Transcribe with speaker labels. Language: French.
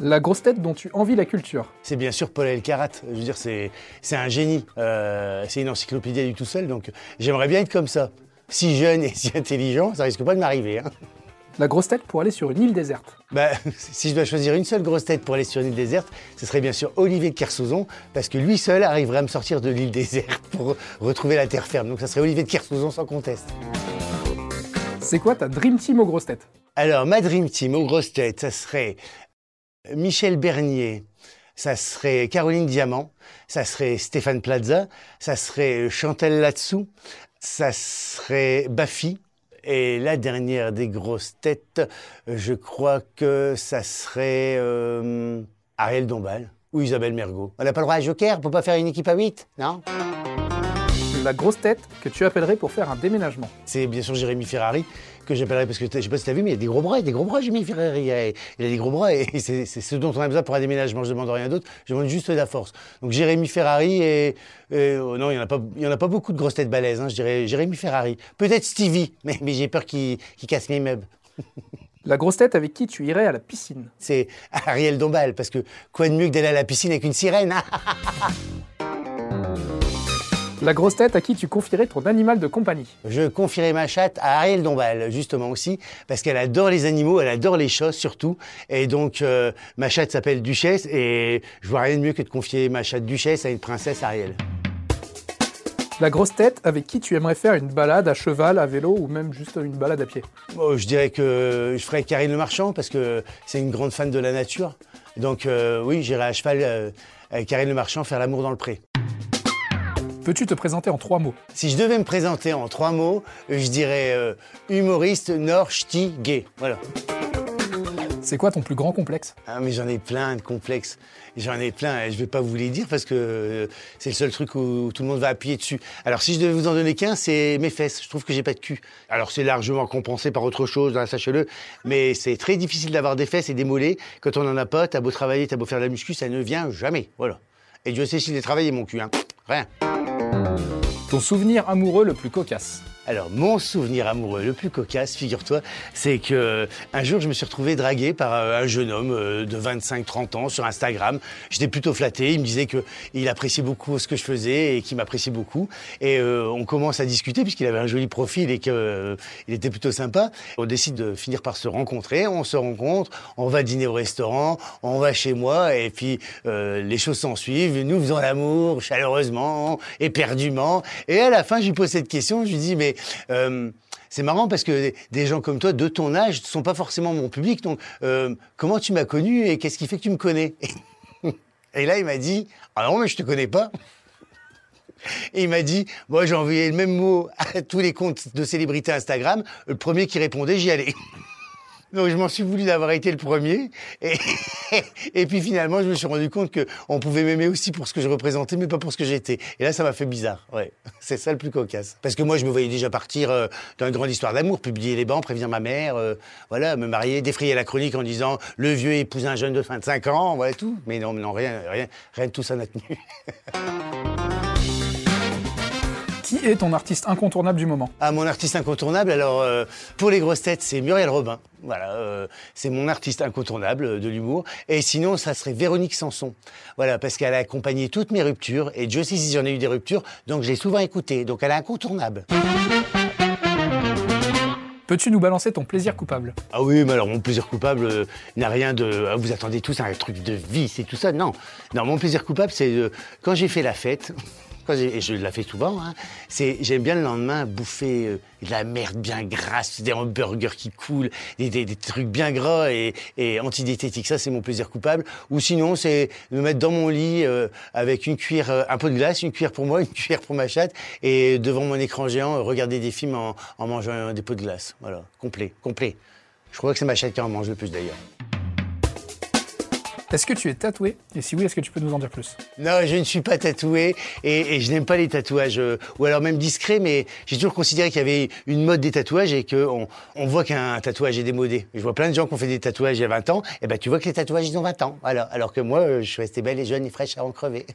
Speaker 1: La grosse tête dont tu envies la culture.
Speaker 2: C'est bien sûr Paul Elkarat. Je veux dire, c'est un génie. Euh, c'est une encyclopédie à lui tout seul, donc j'aimerais bien être comme ça. Si jeune et si intelligent, ça risque pas de m'arriver. hein.
Speaker 1: La grosse tête pour aller sur une île déserte.
Speaker 2: Bah, si je dois choisir une seule grosse tête pour aller sur une île déserte, ce serait bien sûr Olivier de Kersauzon, parce que lui seul arriverait à me sortir de l'île déserte pour retrouver la terre ferme. Donc ça serait Olivier de Kersauzon sans conteste.
Speaker 1: C'est quoi ta dream team aux grosses têtes?
Speaker 2: Alors, ma dream team aux grosses têtes, ça serait Michel Bernier, ça serait Caroline Diamant, ça serait Stéphane Plaza, ça serait Chantal Latsou, ça serait Baffy. Et la dernière des grosses têtes, je crois que ça serait euh, Ariel Dombal ou Isabelle Mergot. On n'a pas le droit à Joker, peut pas faire une équipe à 8, non?
Speaker 1: La grosse tête que tu appellerais pour faire un déménagement.
Speaker 2: C'est bien sûr Jérémy Ferrari que j'appellerai parce que je sais pas si tu as vu, mais il y a des gros bras, il y a des gros bras, Jérémy Ferrari. Il a, il a des gros bras et c'est ce dont on a besoin pour un déménagement. Je demande rien d'autre, je demande juste de la force. Donc Jérémy Ferrari et. et- oh non, il n'y en, en a pas beaucoup de grosses têtes balèzes, hein, je dirais Jérémy Ferrari. Peut-être Stevie, mais, mais j'ai peur qu'il qu'il casse mes meubles.
Speaker 1: La grosse tête avec qui tu irais à la piscine?
Speaker 2: C'est Ariel Dombal, parce que quoi de mieux que d'aller à la piscine avec une sirène hein?
Speaker 1: La grosse tête à qui tu confierais ton animal de compagnie.
Speaker 2: Je confierai ma chatte à Ariel Dombal, justement aussi, parce qu'elle adore les animaux, elle adore les chats surtout. Et donc, euh, ma chatte s'appelle Duchesse, et je vois rien de mieux que de confier ma chatte Duchesse à une princesse Ariel.
Speaker 1: La grosse tête avec qui tu aimerais faire une balade à cheval, à vélo ou même juste une balade à pied.
Speaker 2: Bon, je dirais que je ferais Karine Le Marchand, parce que c'est une grande fan de la nature. Donc, euh, oui, j'irai à cheval euh, avec Karine Le Marchand faire l'amour dans le pré.
Speaker 1: Peux-tu te présenter en trois mots?
Speaker 2: Si je devais me présenter en trois mots, je dirais euh, humoriste, nord, ch'ti, gay. Voilà.
Speaker 1: C'est quoi ton plus grand complexe?
Speaker 2: Ah, mais j'en ai plein de complexes. J'en ai plein. et Je vais pas vous les dire parce que euh, c'est le seul truc où, tout le monde va appuyer dessus. Alors, si je devais vous en donner qu'un, c'est mes fesses. Je trouve que j'ai pas de cul. Alors, c'est largement compensé par autre chose, hein, sachez-le. Mais c'est très difficile d'avoir des fesses et des mollets. Quand on en a pas, t'as beau travailler, t'as beau faire de la muscu, ça ne vient jamais. Voilà. Et Dieu sait si j'ai travaillé mon cul, hein. Rien.
Speaker 1: Ton souvenir amoureux le plus cocasse
Speaker 2: Alors, mon souvenir amoureux le plus cocasse, figure-toi, c'est que un jour, je me suis retrouvé dragué par euh, un jeune homme euh, de 25-30 ans sur Instagram. J'étais plutôt flatté. Il me disait que il appréciait beaucoup ce que je faisais et qu'il m'appréciait beaucoup. Et euh, on commence à discuter puisqu'il avait un joli profil et qu'il était plutôt sympa. On décide de finir par se rencontrer. On se rencontre, on va dîner au restaurant, on va chez moi et puis euh, les choses s'en suivent. Nous faisons l'amour chaleureusement, éperdument. Et à la fin, je lui pose cette question. Je lui dis mais euh, c'est marrant parce que des gens comme toi, de ton âge, ne sont pas forcément mon public. Donc, euh, comment tu m'as connu et qu'est-ce qui fait que tu me connais Et là, il m'a dit Ah non, mais je te connais pas. Et il m'a dit Moi, j'ai envoyé le même mot à tous les comptes de célébrités Instagram. Le premier qui répondait, j'y allais. Donc je m'en suis voulu d'avoir été le premier. Et, puis finalement, je me suis rendu compte qu'on pouvait m'aimer aussi pour ce que je représentais, mais pas pour ce que j'étais. Et là, ça m'a fait bizarre. Ouais, c'est ça le plus cocasse. Parce que moi, je me voyais déjà partir euh, dans une grande histoire d'amour, publier les bancs, prévenir ma mère, euh, voilà, me marier, défrayer la chronique en disant le vieux épouse un jeune de 25 ans, voilà tout. Mais non, non, rien, rien, rien de tout ça n'a tenu.
Speaker 1: Qui est ton artiste incontournable du moment?
Speaker 2: Ah, mon artiste incontournable, alors euh, pour les grosses têtes, c'est Muriel Robin. Voilà, euh, c'est mon artiste incontournable euh, de l'humour. Et sinon, ça serait Véronique Sanson. Voilà, parce qu'elle a accompagné toutes mes ruptures. Et Dieu sait si j'en ai eu des ruptures, donc je l'ai souvent écoutée. Donc elle est incontournable.
Speaker 1: Peux-tu nous balancer ton plaisir coupable?
Speaker 2: Ah oui, mais alors mon plaisir coupable euh, n'a rien de. ah, vous attendez tous un truc de vie, c'est tout ça? Non, non, mon plaisir coupable, c'est euh, quand j'ai fait la fête. Et je la fais souvent, hein, c'est j'aime bien le lendemain bouffer euh, de la merde bien grasse, des hamburgers qui coulent, des, trucs bien gras et, et antidiététiques. Ça, c'est mon plaisir coupable. Ou sinon, c'est me mettre dans mon lit euh, avec une cuillère, euh, un pot de glace, une cuillère pour moi, une cuillère pour ma chatte, et devant mon écran géant, regarder des films en, en mangeant des pots de glace. Voilà, complet, complet. Je crois que c'est ma chatte qui en mange le plus d'ailleurs.
Speaker 1: Est-ce que tu es tatoué Et si oui, est-ce que tu peux nous en dire plus?
Speaker 2: Non, je ne suis pas tatoué et, je n'aime pas les tatouages, euh, ou alors même discrets, mais j'ai toujours considéré qu'il y avait une mode des tatouages et qu'on on voit qu'un tatouage est démodé. Je vois plein de gens qui ont fait des tatouages il y a 20 ans, et ben tu vois que les tatouages ils ont 20 ans. Voilà. Alors que moi, euh, je suis resté belle et jeune et fraîche à en crever.